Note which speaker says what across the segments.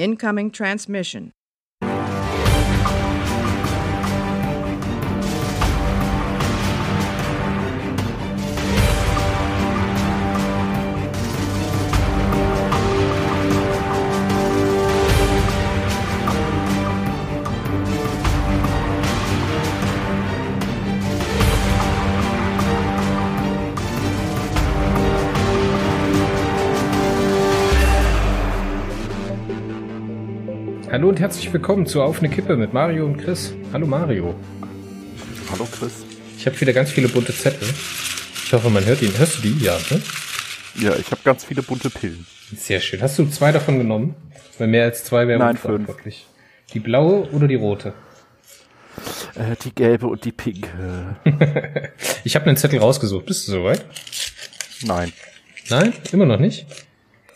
Speaker 1: Incoming transmission.
Speaker 2: Hallo und herzlich willkommen zu Auf eine Kippe mit Mario und Chris. Hallo Mario.
Speaker 3: Hallo Chris.
Speaker 2: Ich habe wieder ganz viele bunte Zettel. Ich hoffe, man hört ihn. Hörst du die? Ja, ne?
Speaker 3: Ja, ich habe ganz viele bunte Pillen.
Speaker 2: Sehr schön. Hast du zwei davon genommen? Weil mehr als zwei wären
Speaker 3: Nein,
Speaker 2: unverantwortlich. Die blaue oder die rote?
Speaker 3: Äh, die gelbe und die pinke.
Speaker 2: Ich habe einen Zettel rausgesucht. Bist du soweit?
Speaker 3: Nein.
Speaker 2: Nein? Immer noch nicht?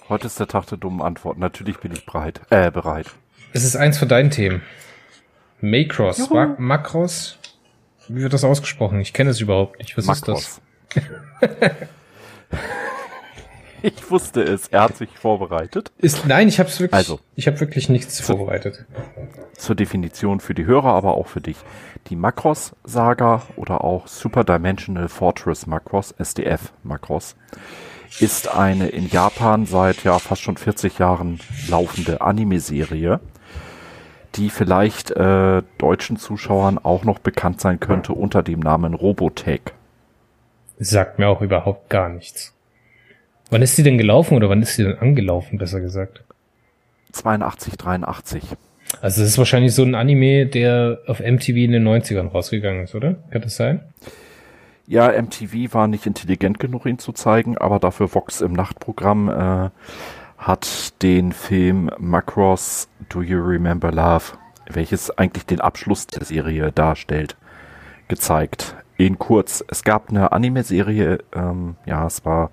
Speaker 3: Heute ist der Tag der dummen Antworten. Natürlich bin ich bereit. Äh, bereit.
Speaker 2: Es ist eins von deinen Themen. Macross.
Speaker 3: Juhu.
Speaker 2: Ma Macross? Wie wird das ausgesprochen? Ich kenne es überhaupt nicht. Was
Speaker 3: Makros. ich wusste es. Er hat sich vorbereitet.
Speaker 2: ist das? Ist, nein, ich habe wirklich,
Speaker 3: Also.
Speaker 2: ich habe wirklich nichts vorbereitet.
Speaker 3: Zur Definition für die Hörer, aber auch für dich. Die Macross-Saga oder auch Super Dimensional Fortress Macross, SDF Macross, ist eine in Japan seit ja fast schon 40 Jahren laufende Anime-Serie, die vielleicht äh, deutschen Zuschauern auch noch bekannt sein könnte unter dem Namen Robotech.
Speaker 2: Sagt mir auch überhaupt gar nichts. Wann ist sie denn gelaufen oder wann ist sie denn angelaufen, besser gesagt?
Speaker 3: 82, 83.
Speaker 2: Also es ist wahrscheinlich so ein Anime, der auf MTV in den 90ern rausgegangen ist, oder? Kann das sein?
Speaker 3: Ja, MTV war nicht intelligent genug, ihn zu zeigen, aber dafür Vox im Nachtprogramm äh, hat den Film Macross Do You Remember Love, welches eigentlich den Abschluss der Serie darstellt, gezeigt. In kurz, es gab eine Anime-Serie, ähm, ja, es war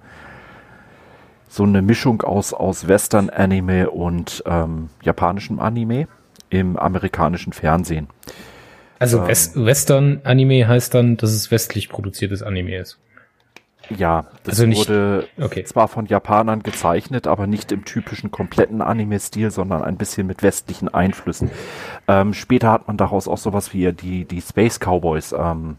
Speaker 3: so eine Mischung aus, aus Western-Anime und ähm, japanischem Anime im amerikanischen Fernsehen.
Speaker 2: Also
Speaker 3: Ähm.
Speaker 2: West Western-Anime heißt dann, dass es westlich produziertes Anime ist.
Speaker 3: Ja, das
Speaker 2: Also nicht-
Speaker 3: wurde
Speaker 2: Okay.
Speaker 3: zwar von Japanern gezeichnet, aber nicht im typischen kompletten Anime-Stil, sondern ein bisschen mit westlichen Einflüssen. Ähm, später hat man daraus auch sowas wie die, die Space Cowboys, ähm,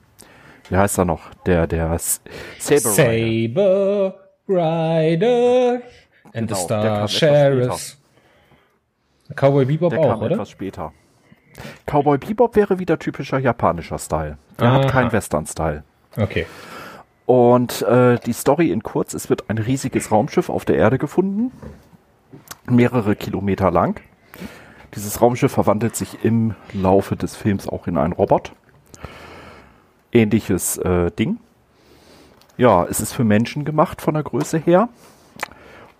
Speaker 3: wie heißt er noch? Der, der S- Saber Rider.
Speaker 2: Saber Rider and
Speaker 3: Genau,
Speaker 2: the Star
Speaker 3: etwas
Speaker 2: Sheriffs. Cowboy Bebop
Speaker 3: Der
Speaker 2: auch,
Speaker 3: kam
Speaker 2: oder?
Speaker 3: etwas später. Cowboy Bebop wäre wieder typischer japanischer Style. Der
Speaker 2: Aha.
Speaker 3: hat keinen Western-Style.
Speaker 2: Okay.
Speaker 3: Und äh, die Story in kurz, es wird ein riesiges Raumschiff auf der Erde gefunden, mehrere Kilometer lang. Dieses Raumschiff verwandelt sich im Laufe des Films auch in einen Robot. Ähnliches äh, Ding. Ja, es ist für Menschen gemacht von der Größe her.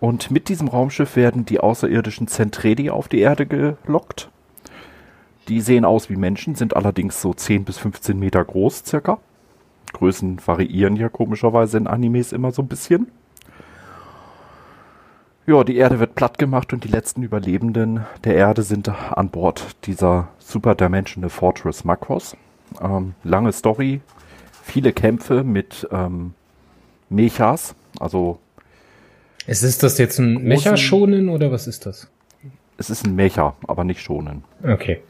Speaker 3: Und mit diesem Raumschiff werden die außerirdischen Zentredi auf die Erde gelockt. Die sehen aus wie Menschen, sind allerdings so 10 bis 15 Meter groß circa. Größen variieren ja komischerweise in Animes immer so ein bisschen. Ja, die Erde wird platt gemacht und die letzten Überlebenden der Erde sind an Bord dieser Super Dimensional Fortress Macross. Ähm, lange Story, viele Kämpfe mit ähm, Mechas, also
Speaker 2: Ist, ist das jetzt ein Mecha-Shonen oder was ist das?
Speaker 3: es ist ein Mecha, aber nicht schonen.
Speaker 2: Okay.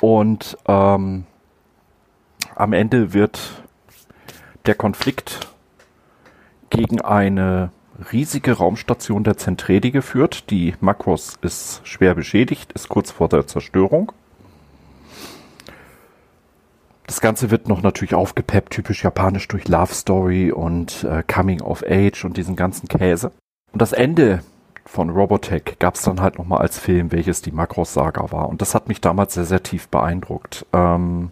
Speaker 3: Und ähm, am Ende wird der Konflikt gegen eine riesige Raumstation der Zentredi geführt. Die Makros ist schwer beschädigt, ist kurz vor der Zerstörung. Das Ganze wird noch natürlich aufgepeppt, typisch japanisch durch Love Story und äh, Coming of Age und diesen ganzen Käse. Und das Ende von Robotech gab es dann halt nochmal als Film, welches die Makros-Saga war. Und das hat mich damals sehr, sehr tief beeindruckt. Ähm,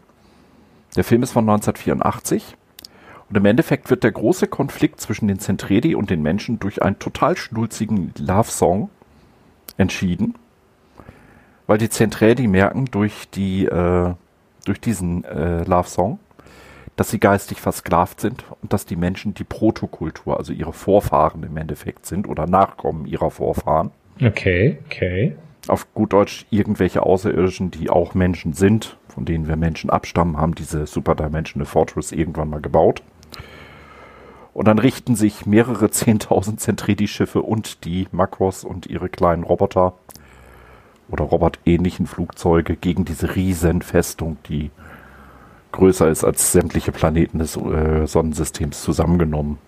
Speaker 3: der Film ist von 1984 und im Endeffekt wird der große Konflikt zwischen den Zentredi und den Menschen durch einen total schnulzigen Love-Song entschieden. Weil die Zentredi merken durch die, äh, durch diesen äh, Love-Song, dass sie geistig versklavt sind und dass die Menschen die Protokultur, also ihre Vorfahren im Endeffekt sind oder Nachkommen ihrer Vorfahren.
Speaker 2: Okay, okay.
Speaker 3: Auf gut Deutsch irgendwelche Außerirdischen, die auch Menschen sind, von denen wir Menschen abstammen, haben diese Super Dimensional Fortress irgendwann mal gebaut. Und dann richten sich mehrere 10.000 Zentredi-Schiffe und die Makros und ihre kleinen Roboter oder robotähnlichen Flugzeuge gegen diese riesen Festung, die größer ist als sämtliche Planeten des äh, Sonnensystems zusammengenommen.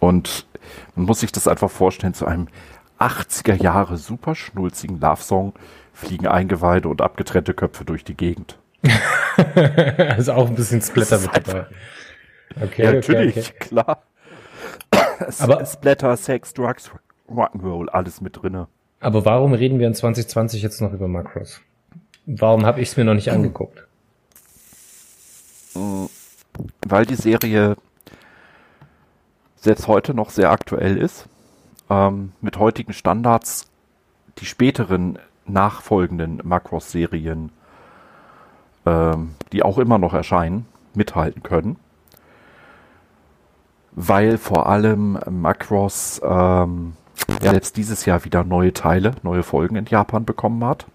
Speaker 3: Und man muss sich das einfach vorstellen, zu einem 80er Jahre super schnulzigen Love-Song fliegen Eingeweide und abgetrennte Köpfe durch die Gegend.
Speaker 2: also auch ein bisschen Splatter mit dabei.
Speaker 3: Okay, ja, natürlich, okay. klar.
Speaker 2: Aber
Speaker 3: Splatter, Sex, Drugs, Rock'n'Roll, alles mit drinne.
Speaker 2: Aber warum reden wir in 2020 jetzt noch über Macros? Warum habe ich es mir noch nicht angeguckt?
Speaker 3: Weil die Serie selbst heute noch sehr aktuell ist. Ähm, mit heutigen Standards die späteren nachfolgenden Macross-Serien, ähm, die auch immer noch erscheinen, mithalten können. Weil vor allem Macross ähm, ja, jetzt dieses Jahr wieder neue Teile, neue Folgen in Japan bekommen hat.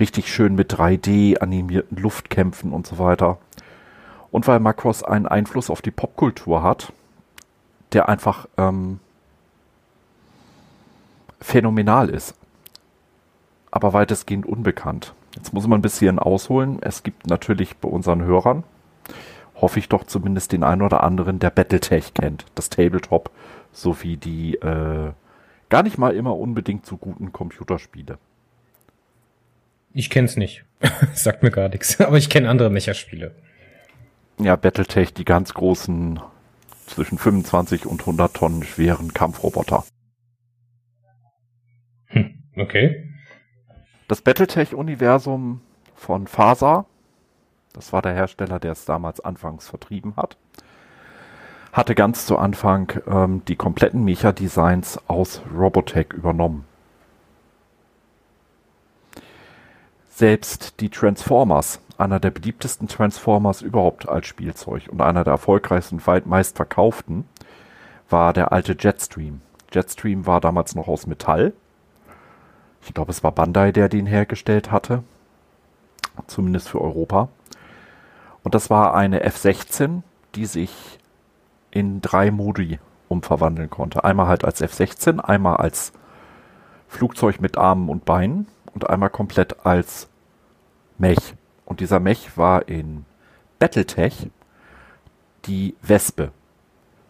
Speaker 3: Richtig schön mit 3D animierten Luftkämpfen und so weiter. Und weil Macross einen Einfluss auf die Popkultur hat, der einfach ähm, phänomenal ist. Aber weitestgehend unbekannt. Jetzt muss man ein bisschen ausholen. Es gibt natürlich bei unseren Hörern, hoffe ich doch zumindest den einen oder anderen, der Battletech kennt. Das Tabletop sowie die äh, gar nicht mal immer unbedingt so guten Computerspiele.
Speaker 2: Ich kenn's nicht. Sagt mir gar nichts. Aber ich kenne andere Mecherspiele.
Speaker 3: Ja, Battletech, die ganz großen zwischen 25 und 100 Tonnen schweren Kampfroboter.
Speaker 2: Okay.
Speaker 3: Das Battletech-Universum von Fasa, das war der Hersteller, der es damals anfangs vertrieben hat, hatte ganz zu Anfang ähm, die kompletten Mecha-Designs aus Robotech übernommen. Selbst die Transformers, einer der beliebtesten Transformers überhaupt als Spielzeug und einer der erfolgreichsten weit meistverkauften, war der alte Jetstream. Jetstream war damals noch aus Metall. Ich glaube, es war Bandai, der den hergestellt hatte. Zumindest für Europa. Und das war eine F-16, die sich in drei Modi umverwandeln konnte. Einmal halt als F-16, einmal als Flugzeug mit Armen und Beinen und einmal komplett als Mech. Und dieser Mech war in Battletech die Wespe.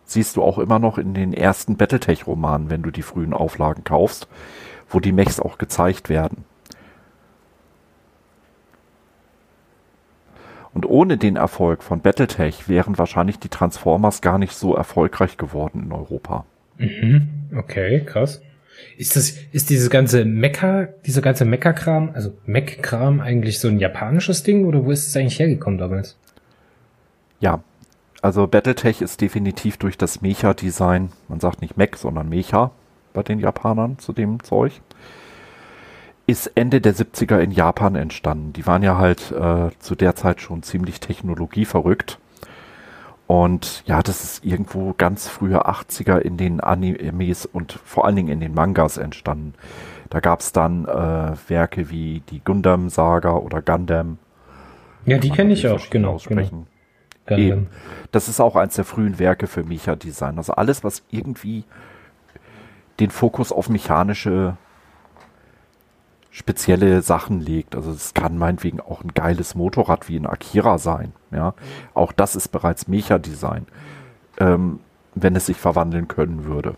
Speaker 3: Siehst du auch immer noch in den ersten Battletech-Romanen, wenn du die frühen Auflagen kaufst, wo die Mechs auch gezeigt werden. Und ohne den Erfolg von Battletech wären wahrscheinlich die Transformers gar nicht so erfolgreich geworden in Europa.
Speaker 2: Mhm. Okay, krass. Ist das, ist dieses ganze Mecha, dieser ganze Mecha-Kram, also Mech-Kram eigentlich so ein japanisches Ding oder wo ist es eigentlich hergekommen damals?
Speaker 3: Ja, also Battletech ist definitiv durch das Mecha-Design, man sagt nicht Mech, sondern Mecha bei den Japanern zu dem Zeug, ist Ende der 70er in Japan entstanden. Die waren ja halt äh, zu der Zeit schon ziemlich technologieverrückt. Und ja, das ist irgendwo ganz frühe 80er in den Animes und vor allen Dingen in den Mangas entstanden. Da gab es dann äh, Werke wie die Gundam-Saga oder Gundam.
Speaker 2: Ja, die kenne ich auch, genau. genau.
Speaker 3: Eben. Das ist auch eins der frühen Werke für Mecha-Design. Also alles, was irgendwie den Fokus auf mechanische spezielle Sachen legt. Also es kann meinetwegen auch ein geiles Motorrad wie ein Akira sein. Ja, auch das ist bereits Mecha-Design, ähm, wenn es sich verwandeln können würde.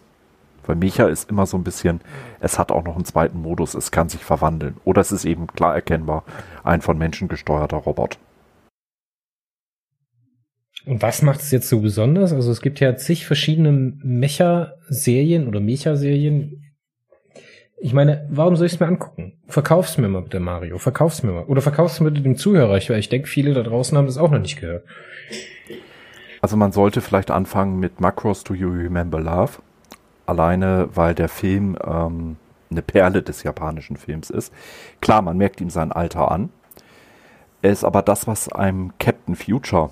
Speaker 3: Weil Mecha ist immer so ein bisschen, es hat auch noch einen zweiten Modus, es kann sich verwandeln. Oder es ist eben klar erkennbar ein von Menschen gesteuerter Robot.
Speaker 2: Und was macht es jetzt so besonders? Also es gibt ja zig verschiedene Mecha-Serien oder Mecha-Serien. Ich meine, warum soll ich es mir angucken? Verkauf's mir mal bitte, Mario. Verkauf's mir mal. Oder verkauf's mir bitte dem Zuhörer, weil ich denke, viele da draußen haben das auch noch nicht gehört.
Speaker 3: Also man sollte vielleicht anfangen mit Macross Do You Remember Love. Alleine, weil der Film ähm, eine Perle des japanischen Films ist. Klar, man merkt ihm sein Alter an. Er ist aber das, was einem Captain Future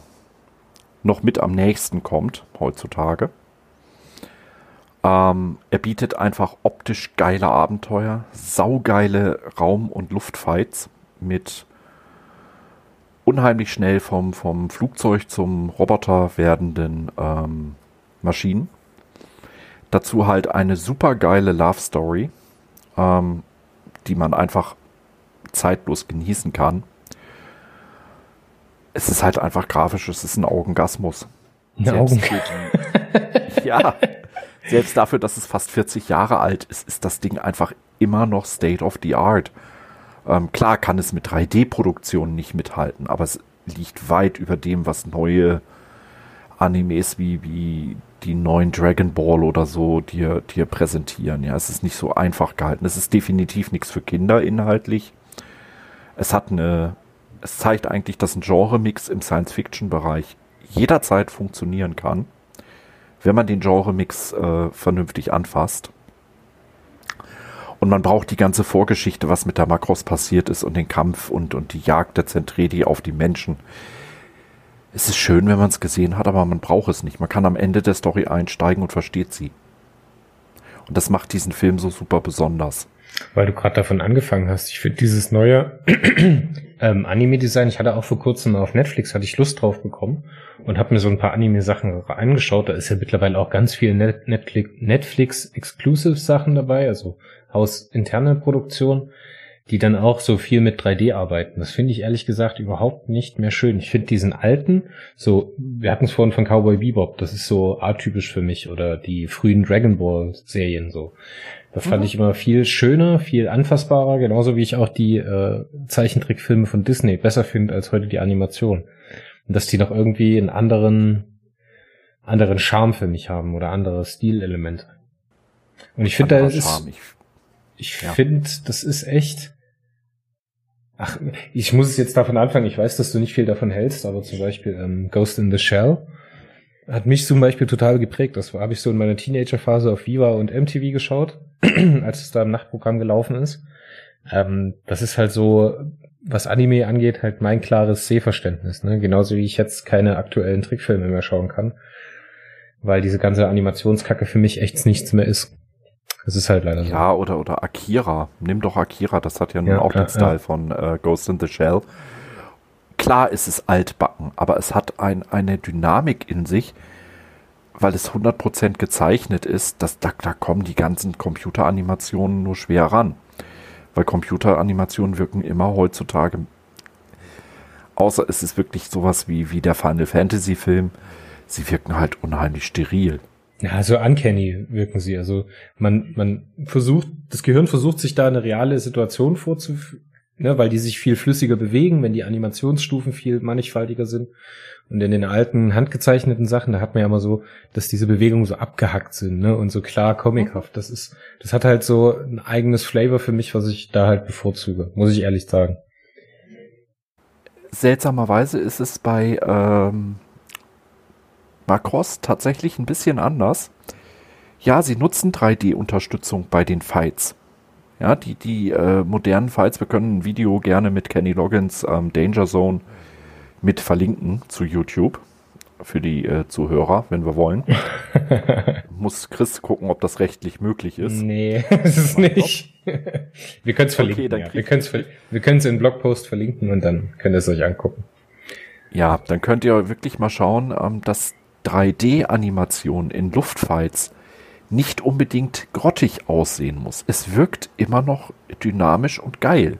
Speaker 3: noch mit am nächsten kommt heutzutage. Ähm, er bietet einfach optisch geile Abenteuer, saugeile Raum- und Luftfights mit unheimlich schnell vom, vom Flugzeug zum Roboter werdenden ähm, Maschinen. Dazu halt eine super geile Love Story, ähm, die man einfach zeitlos genießen kann. Es ist halt einfach grafisch, es ist ein Augengasmus.
Speaker 2: Ein Augen
Speaker 3: ja, selbst dafür, dass es fast 40 Jahre alt ist, ist das Ding einfach immer noch State of the Art. Ähm, klar kann es mit 3D-Produktionen nicht mithalten, aber es liegt weit über dem, was neue Animes wie, wie die neuen Dragon Ball oder so dir, dir präsentieren. Ja, es ist nicht so einfach gehalten. Es ist definitiv nichts für Kinder inhaltlich. Es hat eine, es zeigt eigentlich, dass ein Genre-Mix im Science-Fiction-Bereich jederzeit funktionieren kann, wenn man den Genre-Mix äh, vernünftig anfasst. Und man braucht die ganze Vorgeschichte, was mit der Makros passiert ist und den Kampf und, und die Jagd der Zentredi auf die Menschen. Es ist schön, wenn man es gesehen hat, aber man braucht es nicht. Man kann am Ende der Story einsteigen und versteht sie. Und das macht diesen Film so super besonders.
Speaker 2: Weil du gerade davon angefangen hast. Ich finde dieses neue ähm, Anime-Design, ich hatte auch vor kurzem mal auf Netflix, hatte ich Lust drauf bekommen und habe mir so ein paar Anime-Sachen angeschaut. Da ist ja mittlerweile auch ganz viel Netflix-Exclusive-Sachen dabei, also hausinterne Produktion, die dann auch so viel mit 3D arbeiten. Das finde ich ehrlich gesagt überhaupt nicht mehr schön. Ich finde diesen alten, so, wir hatten es vorhin von Cowboy Bebop, das ist so atypisch für mich, oder die frühen Dragon Ball Serien so. Das fand mhm. ich immer viel schöner, viel anfassbarer, genauso wie ich auch die äh, Zeichentrickfilme von Disney besser finde als heute die Animation. Und dass die noch irgendwie einen anderen, anderen Charme für mich haben oder andere Stilelemente. Und ich finde, da ist, ich, ich ja. finde, das ist echt, ach, ich muss es jetzt davon anfangen, ich weiß, dass du nicht viel davon hältst, aber zum Beispiel ähm, Ghost in the Shell hat mich zum Beispiel total geprägt. Das habe ich so in meiner Teenagerphase auf Viva und MTV geschaut, als es da im Nachtprogramm gelaufen ist. Ähm, das ist halt so, was Anime angeht, halt mein klares Sehverständnis. Ne? Genauso wie ich jetzt keine aktuellen Trickfilme mehr schauen kann, weil diese ganze Animationskacke für mich echt nichts mehr ist. Das ist halt leider
Speaker 3: so. Ja, oder, oder Akira. Nimm doch Akira, das hat ja nun ja, auch den Style ja. von äh, Ghost in the Shell klar ist es altbacken, aber es hat ein, eine Dynamik in sich, weil es 100% gezeichnet ist, dass da, da kommen die ganzen Computeranimationen nur schwer ran. Weil Computeranimationen wirken immer heutzutage, außer es ist wirklich sowas wie, wie der Final Fantasy Film, sie wirken halt unheimlich steril.
Speaker 2: Ja, so uncanny wirken sie. Also man, man versucht, das Gehirn versucht sich da eine reale Situation vorzuführen ne, weil die sich viel flüssiger bewegen, wenn die Animationsstufen viel mannigfaltiger sind. Und in den alten handgezeichneten Sachen, da hat man ja immer so, dass diese Bewegungen so abgehackt sind, ne, und so klar comichaft. Das ist, das hat halt so ein eigenes Flavor für mich, was ich da halt bevorzuge, muss ich ehrlich sagen.
Speaker 3: Seltsamerweise ist es bei ähm, Macross tatsächlich ein bisschen anders. Ja, sie nutzen 3D-Unterstützung bei den Fights. Ja, die, die äh, modernen Fights, wir können ein Video gerne mit Kenny Loggins ähm, Danger Zone mit verlinken zu YouTube für die äh, Zuhörer, wenn wir wollen. Muss Chris gucken, ob das rechtlich möglich ist.
Speaker 2: Nee, ist es nicht. wir können es verlinken. Okay, ja. Wir können es wir können's in Blogpost verlinken und dann könnt ihr es euch angucken.
Speaker 3: Ja, dann könnt ihr wirklich mal schauen, ähm, dass 3D-Animationen in Luftfights nicht unbedingt grottig aussehen muss. Es wirkt immer noch dynamisch und geil.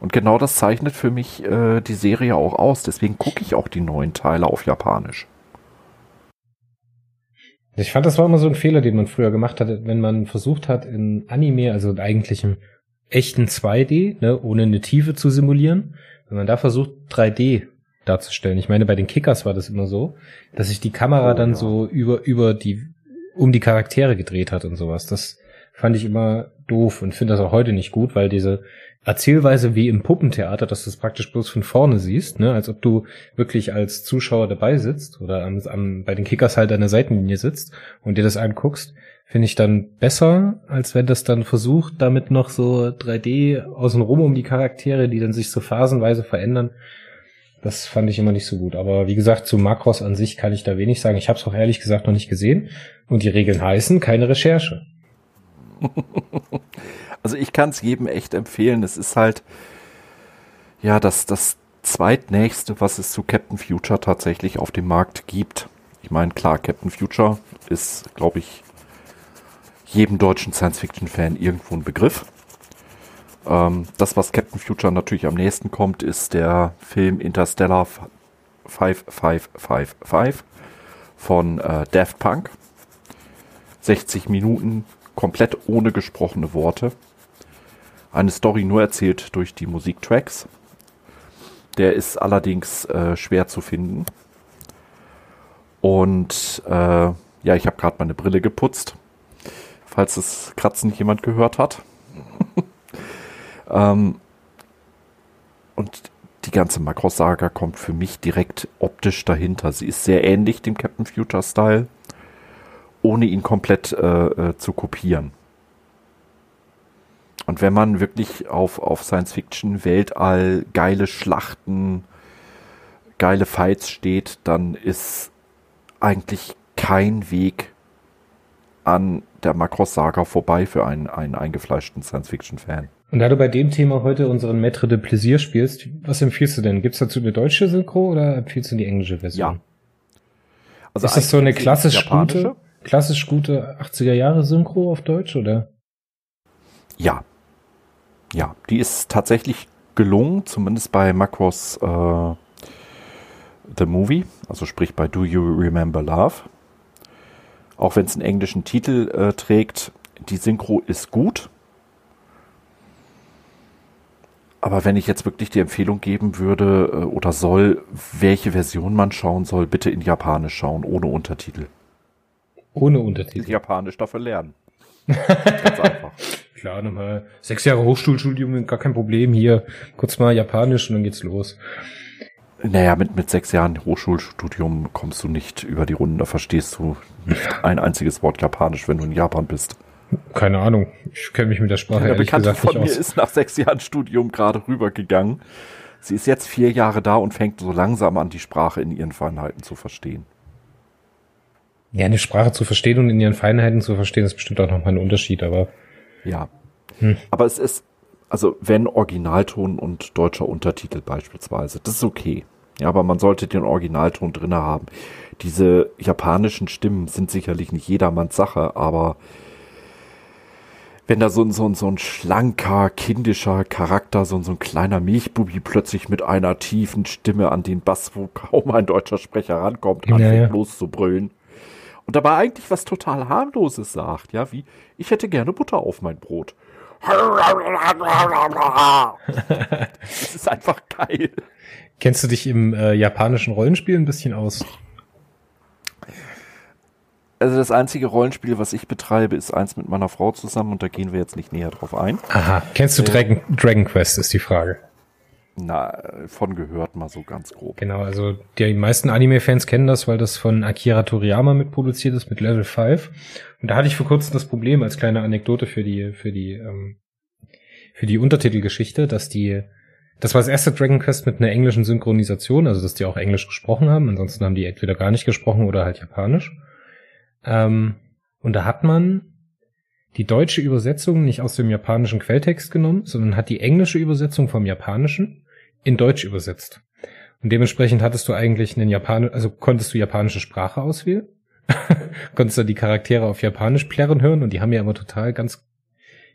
Speaker 3: Und genau das zeichnet für mich äh, die Serie auch aus. Deswegen gucke ich auch die neuen Teile auf Japanisch.
Speaker 2: Ich fand, das war immer so ein Fehler, den man früher gemacht hat, wenn man versucht hat, in Anime, also in eigentlichem echten 2D, ne, ohne eine Tiefe zu simulieren, wenn man da versucht, 3D darzustellen. Ich meine, bei den Kickers war das immer so, dass sich die Kamera oh, dann ja. so über, über die um die Charaktere gedreht hat und sowas. Das fand ich immer doof und finde das auch heute nicht gut, weil diese Erzählweise wie im Puppentheater, dass du es praktisch bloß von vorne siehst, ne, als ob du wirklich als Zuschauer dabei sitzt oder am, am, bei den Kickers halt an der Seitenlinie sitzt und dir das anguckst, finde ich dann besser, als wenn das dann versucht, damit noch so 3D außenrum um die Charaktere, die dann sich so phasenweise verändern, das fand ich immer nicht so gut. Aber wie gesagt, zu Makros an sich kann ich da wenig sagen. Ich habe es auch ehrlich gesagt noch nicht gesehen. Und die Regeln heißen keine Recherche.
Speaker 3: Also ich kann es jedem echt empfehlen. Es ist halt ja das, das zweitnächste, was es zu Captain Future tatsächlich auf dem Markt gibt. Ich meine, klar, Captain Future ist, glaube ich, jedem deutschen Science-Fiction-Fan irgendwo ein Begriff. Ähm, das, was Captain Future natürlich am nächsten kommt, ist der Film Interstellar 5555 von äh, Daft Punk. 60 Minuten, komplett ohne gesprochene Worte. Eine Story nur erzählt durch die Musiktracks. Der ist allerdings äh, schwer zu finden. Und äh, ja, ich habe gerade meine Brille geputzt, falls das Kratzen jemand gehört hat. Ähm, und die ganze Macross-Saga kommt für mich direkt optisch dahinter. Sie ist sehr ähnlich dem Captain Future-Style, ohne ihn komplett äh, äh, zu kopieren. Und wenn man wirklich auf, auf Science-Fiction, Weltall, geile Schlachten, geile Fights steht, dann ist eigentlich kein Weg an der Macross-Saga vorbei für einen, einen eingefleischten Science-Fiction-Fan.
Speaker 2: Und da du bei dem Thema heute unseren Maître de Plaisir spielst, was empfiehlst du denn? Gibt's dazu eine deutsche Synchro oder empfiehlst du die englische Version?
Speaker 3: Ja.
Speaker 2: Also ist das so eine klassisch gute, klassisch gute 80er Jahre Synchro auf Deutsch oder?
Speaker 3: Ja. Ja, die ist tatsächlich gelungen, zumindest bei Macross äh, The Movie, also sprich bei Do You Remember Love. Auch wenn es einen englischen Titel äh, trägt, die Synchro ist gut. Aber wenn ich jetzt wirklich die Empfehlung geben würde äh, oder soll, welche Version man schauen soll, bitte in Japanisch schauen, ohne Untertitel.
Speaker 2: Ohne Untertitel.
Speaker 3: Japanisch dafür lernen.
Speaker 2: Ganz einfach. Klar, nochmal sechs Jahre Hochschulstudium, gar kein Problem. Hier kurz mal Japanisch und dann geht's los.
Speaker 3: Naja, mit, mit sechs Jahren Hochschulstudium kommst du nicht über die Runden. Da verstehst du nicht ein einziges Wort Japanisch, wenn du in Japan bist.
Speaker 2: Keine Ahnung. Ich kenne mich mit der Sprache
Speaker 3: Eine Bekannte von mir aus. ist nach sechs Jahren Studium gerade rübergegangen. Sie ist jetzt vier Jahre da und fängt so langsam an, die Sprache in ihren Feinheiten zu verstehen.
Speaker 2: Ja, eine Sprache zu verstehen und in ihren Feinheiten zu verstehen, ist bestimmt auch nochmal ein Unterschied, aber.
Speaker 3: Ja. Hm. Aber es ist, also wenn Originalton und deutscher Untertitel beispielsweise, das ist okay. Ja, aber man sollte den Originalton drinne haben. Diese japanischen Stimmen sind sicherlich nicht jedermanns Sache, aber wenn da so ein, so ein, so ein schlanker, kindischer Charakter, so ein, so ein kleiner Milchbubi plötzlich mit einer tiefen Stimme an den Bass, wo kaum ein deutscher Sprecher rankommt, anfängt ja, ja. loszubrüllen. Und dabei eigentlich was total harmloses sagt, ja, wie, ich hätte gerne Butter auf mein Brot. das ist einfach geil.
Speaker 2: Kennst du dich im äh, japanischen Rollenspiel ein bisschen aus?
Speaker 3: Also das einzige Rollenspiel, was ich betreibe, ist eins mit meiner Frau zusammen und da gehen wir jetzt nicht näher drauf ein.
Speaker 2: Aha. Kennst du Dragon, äh, Dragon Quest, ist die Frage.
Speaker 3: Na, von gehört mal so ganz grob.
Speaker 2: Genau, also die meisten Anime-Fans kennen das, weil das von Akira Toriyama mitproduziert ist mit Level 5. Und da hatte ich vor kurzem das Problem als kleine Anekdote für die, für die, ähm, für die Untertitelgeschichte, dass die, das war das erste Dragon Quest mit einer englischen Synchronisation, also dass die auch Englisch gesprochen haben, ansonsten haben die entweder gar nicht gesprochen oder halt Japanisch. Ähm, und da hat man die deutsche Übersetzung nicht aus dem japanischen Quelltext genommen, sondern hat die englische Übersetzung vom Japanischen in Deutsch übersetzt. Und dementsprechend hattest du eigentlich einen Japan, also konntest du japanische Sprache auswählen, konntest du die Charaktere auf Japanisch plärren hören und die haben ja immer total ganz,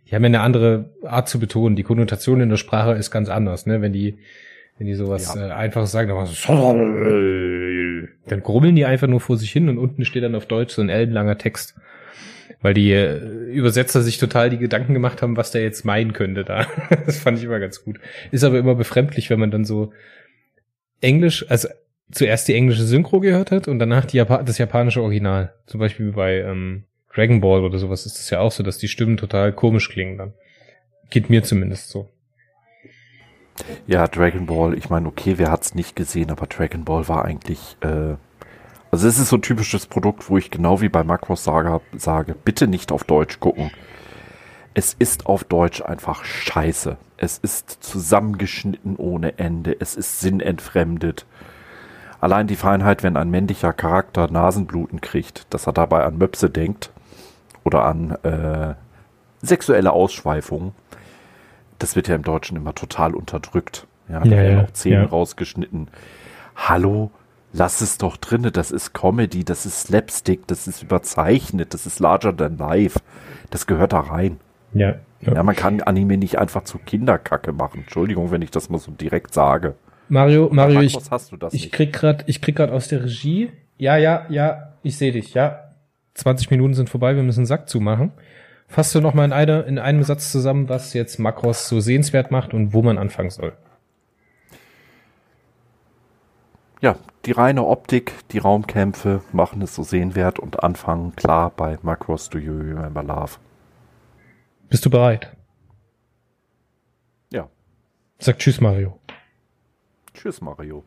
Speaker 2: die haben ja eine andere Art zu betonen. Die Konnotation in der Sprache ist ganz anders, ne? Wenn die, wenn die sowas ja. äh, einfaches sagen, dann, dann grummeln die einfach nur vor sich hin und unten steht dann auf Deutsch so ein ellenlanger Text. Weil die äh, Übersetzer sich total die Gedanken gemacht haben, was der jetzt meinen könnte da. das fand ich immer ganz gut. Ist aber immer befremdlich, wenn man dann so Englisch, also zuerst die englische Synchro gehört hat und danach Japa das japanische Original. Zum Beispiel bei ähm, Dragon Ball oder sowas ist es ja auch so, dass die Stimmen total komisch klingen dann. Geht mir zumindest so.
Speaker 3: Ja, Dragon Ball, ich meine, okay, wer hat's nicht gesehen, aber Dragon Ball war eigentlich, äh, also es ist so ein typisches Produkt, wo ich genau wie bei Macross Saga sage, bitte nicht auf Deutsch gucken. Es ist auf Deutsch einfach scheiße. Es ist zusammengeschnitten ohne Ende. Es ist sinnentfremdet. Allein die Feinheit, wenn ein männlicher Charakter Nasenbluten kriegt, dass er dabei an Möpse denkt oder an äh, sexuelle Ausschweifungen das wird ja im Deutschen immer total unterdrückt. Ja, da ja, werden auch Zähne ja. rausgeschnitten. Hallo, lass es doch drinne, das ist Comedy, das ist Slapstick, das ist überzeichnet, das ist larger than life. Das gehört da rein.
Speaker 2: Ja.
Speaker 3: Ja, man kann Anime nicht einfach zu Kinderkacke machen. Entschuldigung, wenn ich das mal so direkt sage.
Speaker 2: Mario, Mario, ich,
Speaker 3: Markus, hast du das
Speaker 2: ich krieg grad, ich krieg grad aus der Regie. Ja, ja, ja, ich sehe dich, ja. 20 Minuten sind vorbei, wir müssen den Sack zumachen. Fasst du noch mal in, eine, in einem Satz zusammen, was jetzt Makros so sehenswert macht und wo man anfangen soll.
Speaker 3: Ja, die reine Optik, die Raumkämpfe machen es so sehenswert und anfangen klar bei Macross Do You Remember Love.
Speaker 2: Bist du bereit?
Speaker 3: Ja.
Speaker 2: Sag Tschüss, Mario.
Speaker 3: Tschüss, Mario.